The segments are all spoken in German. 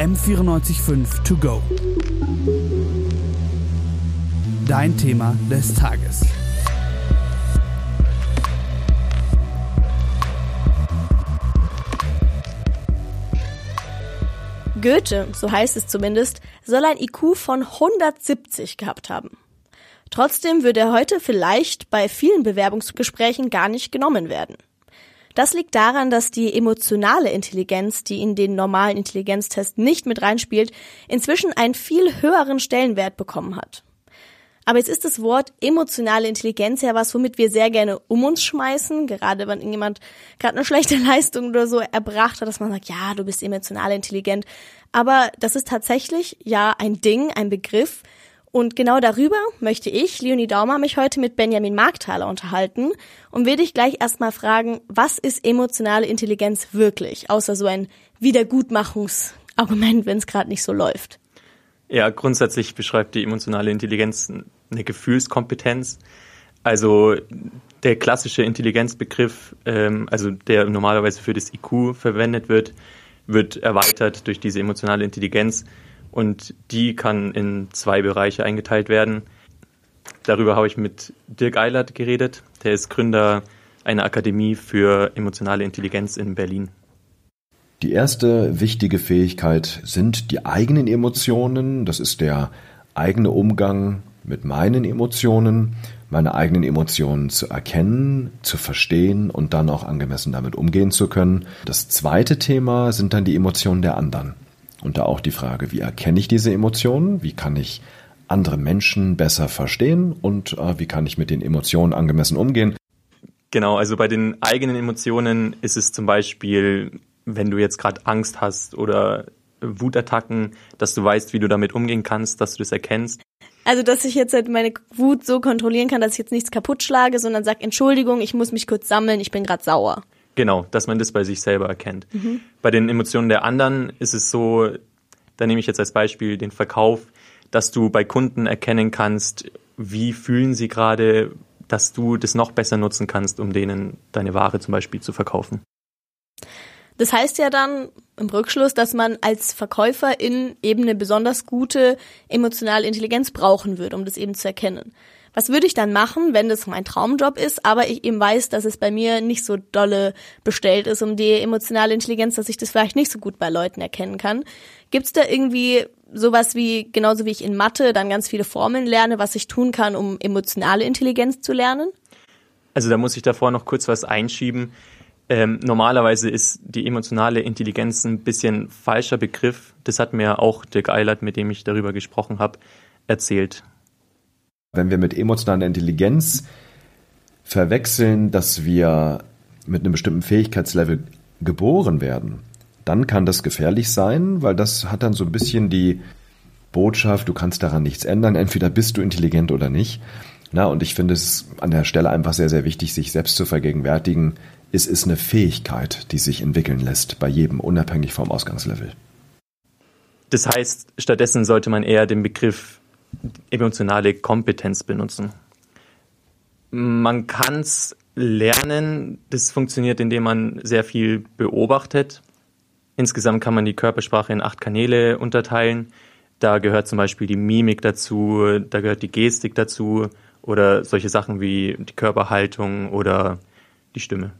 M945 To Go. Dein Thema des Tages. Goethe, so heißt es zumindest, soll ein IQ von 170 gehabt haben. Trotzdem würde er heute vielleicht bei vielen Bewerbungsgesprächen gar nicht genommen werden. Das liegt daran, dass die emotionale Intelligenz, die in den normalen Intelligenztest nicht mit reinspielt, inzwischen einen viel höheren Stellenwert bekommen hat. Aber jetzt ist das Wort emotionale Intelligenz ja was, womit wir sehr gerne um uns schmeißen, gerade wenn irgendjemand gerade eine schlechte Leistung oder so erbracht hat, dass man sagt, ja, du bist emotional intelligent. Aber das ist tatsächlich ja ein Ding, ein Begriff. Und genau darüber möchte ich, Leonie Daumer, mich heute mit Benjamin Markthaler unterhalten und will dich gleich erstmal fragen, was ist emotionale Intelligenz wirklich, außer so ein Wiedergutmachungsargument, wenn es gerade nicht so läuft. Ja, grundsätzlich beschreibt die emotionale Intelligenz eine Gefühlskompetenz. Also der klassische Intelligenzbegriff, ähm, also der normalerweise für das IQ verwendet wird, wird erweitert durch diese emotionale Intelligenz und die kann in zwei Bereiche eingeteilt werden. Darüber habe ich mit Dirk Eilert geredet. Der ist Gründer einer Akademie für emotionale Intelligenz in Berlin. Die erste wichtige Fähigkeit sind die eigenen Emotionen. Das ist der eigene Umgang mit meinen Emotionen, meine eigenen Emotionen zu erkennen, zu verstehen und dann auch angemessen damit umgehen zu können. Das zweite Thema sind dann die Emotionen der anderen. Und da auch die Frage, wie erkenne ich diese Emotionen? Wie kann ich andere Menschen besser verstehen? Und äh, wie kann ich mit den Emotionen angemessen umgehen? Genau, also bei den eigenen Emotionen ist es zum Beispiel wenn du jetzt gerade Angst hast oder Wutattacken, dass du weißt, wie du damit umgehen kannst, dass du das erkennst. Also, dass ich jetzt halt meine Wut so kontrollieren kann, dass ich jetzt nichts kaputt schlage, sondern sag Entschuldigung, ich muss mich kurz sammeln, ich bin gerade sauer. Genau, dass man das bei sich selber erkennt. Mhm. Bei den Emotionen der anderen ist es so, da nehme ich jetzt als Beispiel den Verkauf, dass du bei Kunden erkennen kannst, wie fühlen sie gerade, dass du das noch besser nutzen kannst, um denen deine Ware zum Beispiel zu verkaufen. Das heißt ja dann im Rückschluss, dass man als Verkäufer in eben eine besonders gute emotionale Intelligenz brauchen würde, um das eben zu erkennen. Was würde ich dann machen, wenn das mein Traumjob ist, aber ich eben weiß, dass es bei mir nicht so dolle bestellt ist um die emotionale Intelligenz, dass ich das vielleicht nicht so gut bei Leuten erkennen kann? Gibt es da irgendwie sowas wie, genauso wie ich in Mathe dann ganz viele Formeln lerne, was ich tun kann, um emotionale Intelligenz zu lernen? Also da muss ich davor noch kurz was einschieben. Ähm, normalerweise ist die emotionale Intelligenz ein bisschen falscher Begriff. Das hat mir auch Dirk Eilert, mit dem ich darüber gesprochen habe, erzählt. Wenn wir mit emotionaler Intelligenz verwechseln, dass wir mit einem bestimmten Fähigkeitslevel geboren werden, dann kann das gefährlich sein, weil das hat dann so ein bisschen die Botschaft, du kannst daran nichts ändern, entweder bist du intelligent oder nicht. Na, und ich finde es an der Stelle einfach sehr, sehr wichtig, sich selbst zu vergegenwärtigen, es ist eine Fähigkeit, die sich entwickeln lässt bei jedem, unabhängig vom Ausgangslevel. Das heißt, stattdessen sollte man eher den Begriff emotionale Kompetenz benutzen. Man kann es lernen, das funktioniert, indem man sehr viel beobachtet. Insgesamt kann man die Körpersprache in acht Kanäle unterteilen. Da gehört zum Beispiel die Mimik dazu, da gehört die Gestik dazu oder solche Sachen wie die Körperhaltung oder die Stimme.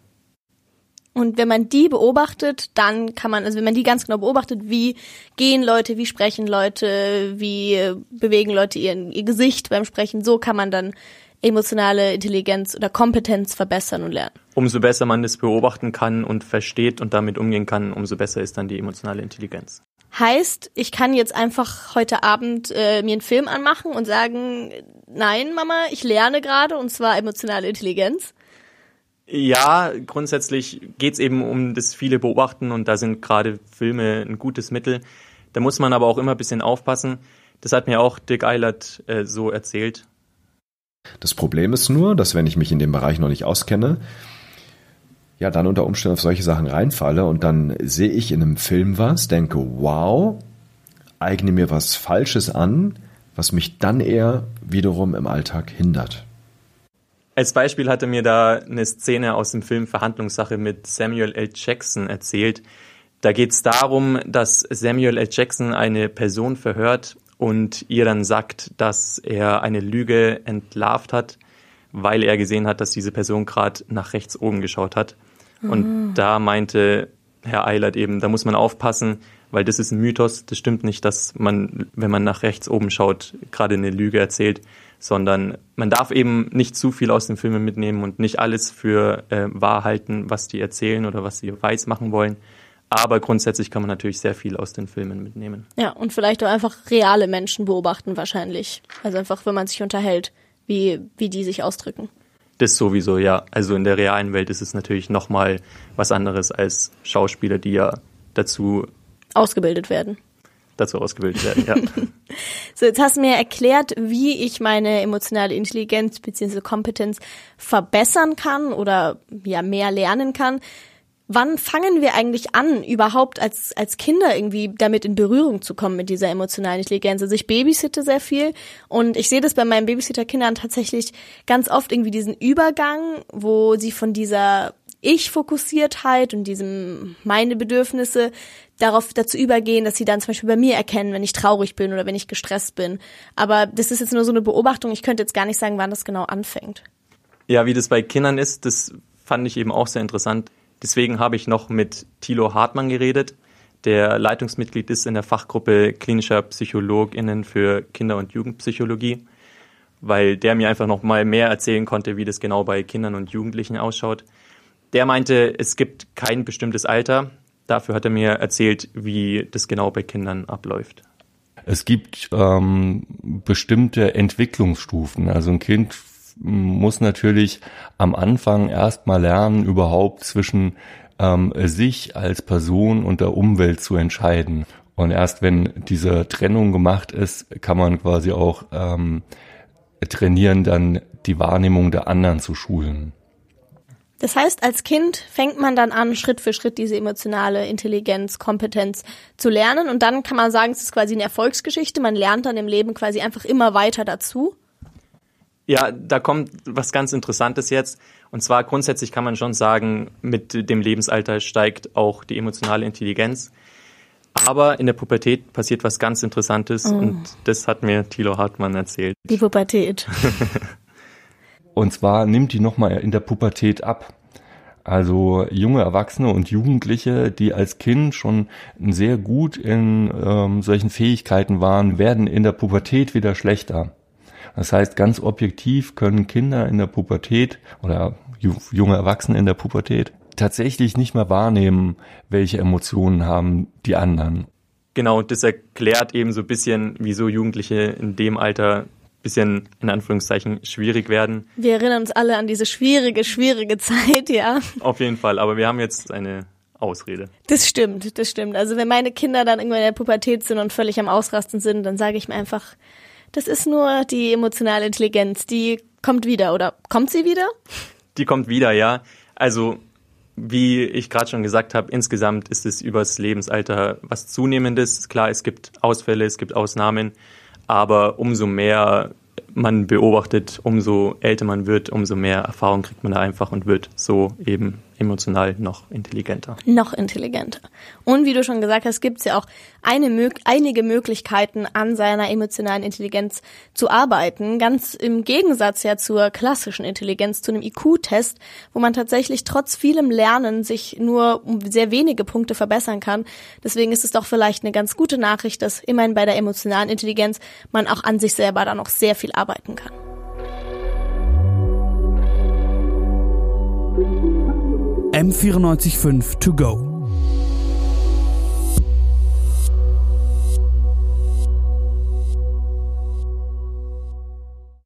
Und wenn man die beobachtet, dann kann man, also wenn man die ganz genau beobachtet, wie gehen Leute, wie sprechen Leute, wie bewegen Leute ihr, ihr Gesicht beim Sprechen, so kann man dann emotionale Intelligenz oder Kompetenz verbessern und lernen. Umso besser man das beobachten kann und versteht und damit umgehen kann, umso besser ist dann die emotionale Intelligenz. Heißt, ich kann jetzt einfach heute Abend äh, mir einen Film anmachen und sagen, nein, Mama, ich lerne gerade und zwar emotionale Intelligenz. Ja, grundsätzlich geht's eben um das viele Beobachten und da sind gerade Filme ein gutes Mittel. Da muss man aber auch immer ein bisschen aufpassen. Das hat mir auch Dick Eilert äh, so erzählt. Das Problem ist nur, dass wenn ich mich in dem Bereich noch nicht auskenne, ja, dann unter Umständen auf solche Sachen reinfalle und dann sehe ich in einem Film was, denke, wow, eigne mir was Falsches an, was mich dann eher wiederum im Alltag hindert. Als Beispiel hatte mir da eine Szene aus dem Film Verhandlungssache mit Samuel L. Jackson erzählt. Da geht es darum, dass Samuel L. Jackson eine Person verhört und ihr dann sagt, dass er eine Lüge entlarvt hat, weil er gesehen hat, dass diese Person gerade nach rechts oben geschaut hat. Und da meinte Herr Eilert eben, da muss man aufpassen, weil das ist ein Mythos. Das stimmt nicht, dass man, wenn man nach rechts oben schaut, gerade eine Lüge erzählt, sondern man darf eben nicht zu viel aus den Filmen mitnehmen und nicht alles für äh, wahr halten, was die erzählen oder was sie weiß machen wollen. Aber grundsätzlich kann man natürlich sehr viel aus den Filmen mitnehmen. Ja, und vielleicht auch einfach reale Menschen beobachten wahrscheinlich. Also einfach, wenn man sich unterhält, wie, wie die sich ausdrücken. Das sowieso, ja. Also in der realen Welt ist es natürlich nochmal was anderes als Schauspieler, die ja dazu ausgebildet werden. Dazu ausgebildet werden, ja. so, jetzt hast du mir erklärt, wie ich meine emotionale Intelligenz bzw. Kompetenz verbessern kann oder ja mehr lernen kann. Wann fangen wir eigentlich an, überhaupt als, als Kinder irgendwie damit in Berührung zu kommen mit dieser emotionalen Intelligenz? Also ich babysitte sehr viel und ich sehe das bei meinen Babysitter-Kindern tatsächlich ganz oft irgendwie diesen Übergang, wo sie von dieser Ich-Fokussiertheit und diesem meine Bedürfnisse darauf dazu übergehen, dass sie dann zum Beispiel bei mir erkennen, wenn ich traurig bin oder wenn ich gestresst bin. Aber das ist jetzt nur so eine Beobachtung. Ich könnte jetzt gar nicht sagen, wann das genau anfängt. Ja, wie das bei Kindern ist, das fand ich eben auch sehr interessant. Deswegen habe ich noch mit Thilo Hartmann geredet, der Leitungsmitglied ist in der Fachgruppe klinischer PsychologInnen für Kinder- und Jugendpsychologie, weil der mir einfach noch mal mehr erzählen konnte, wie das genau bei Kindern und Jugendlichen ausschaut. Der meinte, es gibt kein bestimmtes Alter. Dafür hat er mir erzählt, wie das genau bei Kindern abläuft. Es gibt ähm, bestimmte Entwicklungsstufen. Also ein Kind muss natürlich am Anfang erstmal lernen, überhaupt zwischen ähm, sich als Person und der Umwelt zu entscheiden. Und erst wenn diese Trennung gemacht ist, kann man quasi auch ähm, trainieren, dann die Wahrnehmung der anderen zu schulen. Das heißt, als Kind fängt man dann an, Schritt für Schritt diese emotionale Intelligenz, Kompetenz zu lernen. Und dann kann man sagen, es ist quasi eine Erfolgsgeschichte. Man lernt dann im Leben quasi einfach immer weiter dazu. Ja, da kommt was ganz Interessantes jetzt. Und zwar grundsätzlich kann man schon sagen, mit dem Lebensalter steigt auch die emotionale Intelligenz. Aber in der Pubertät passiert was ganz Interessantes oh. und das hat mir Thilo Hartmann erzählt. Die Pubertät. und zwar nimmt die nochmal in der Pubertät ab. Also junge Erwachsene und Jugendliche, die als Kind schon sehr gut in ähm, solchen Fähigkeiten waren, werden in der Pubertät wieder schlechter. Das heißt, ganz objektiv können Kinder in der Pubertät oder junge Erwachsene in der Pubertät tatsächlich nicht mehr wahrnehmen, welche Emotionen haben die anderen. Genau, das erklärt eben so ein bisschen, wieso Jugendliche in dem Alter bisschen in Anführungszeichen schwierig werden. Wir erinnern uns alle an diese schwierige, schwierige Zeit, ja. Auf jeden Fall, aber wir haben jetzt eine Ausrede. Das stimmt, das stimmt. Also wenn meine Kinder dann irgendwann in der Pubertät sind und völlig am Ausrasten sind, dann sage ich mir einfach, das ist nur die emotionale Intelligenz, die kommt wieder oder kommt sie wieder? Die kommt wieder, ja. Also wie ich gerade schon gesagt habe, insgesamt ist es übers Lebensalter was Zunehmendes. Klar, es gibt Ausfälle, es gibt Ausnahmen, aber umso mehr man beobachtet, umso älter man wird, umso mehr Erfahrung kriegt man da einfach und wird so eben emotional noch intelligenter. Noch intelligenter. Und wie du schon gesagt hast, gibt es ja auch eine, einige Möglichkeiten, an seiner emotionalen Intelligenz zu arbeiten. Ganz im Gegensatz ja zur klassischen Intelligenz, zu einem IQ-Test, wo man tatsächlich trotz vielem Lernen sich nur um sehr wenige Punkte verbessern kann. Deswegen ist es doch vielleicht eine ganz gute Nachricht, dass immerhin bei der emotionalen Intelligenz man auch an sich selber da noch sehr viel arbeiten kann. M945 To Go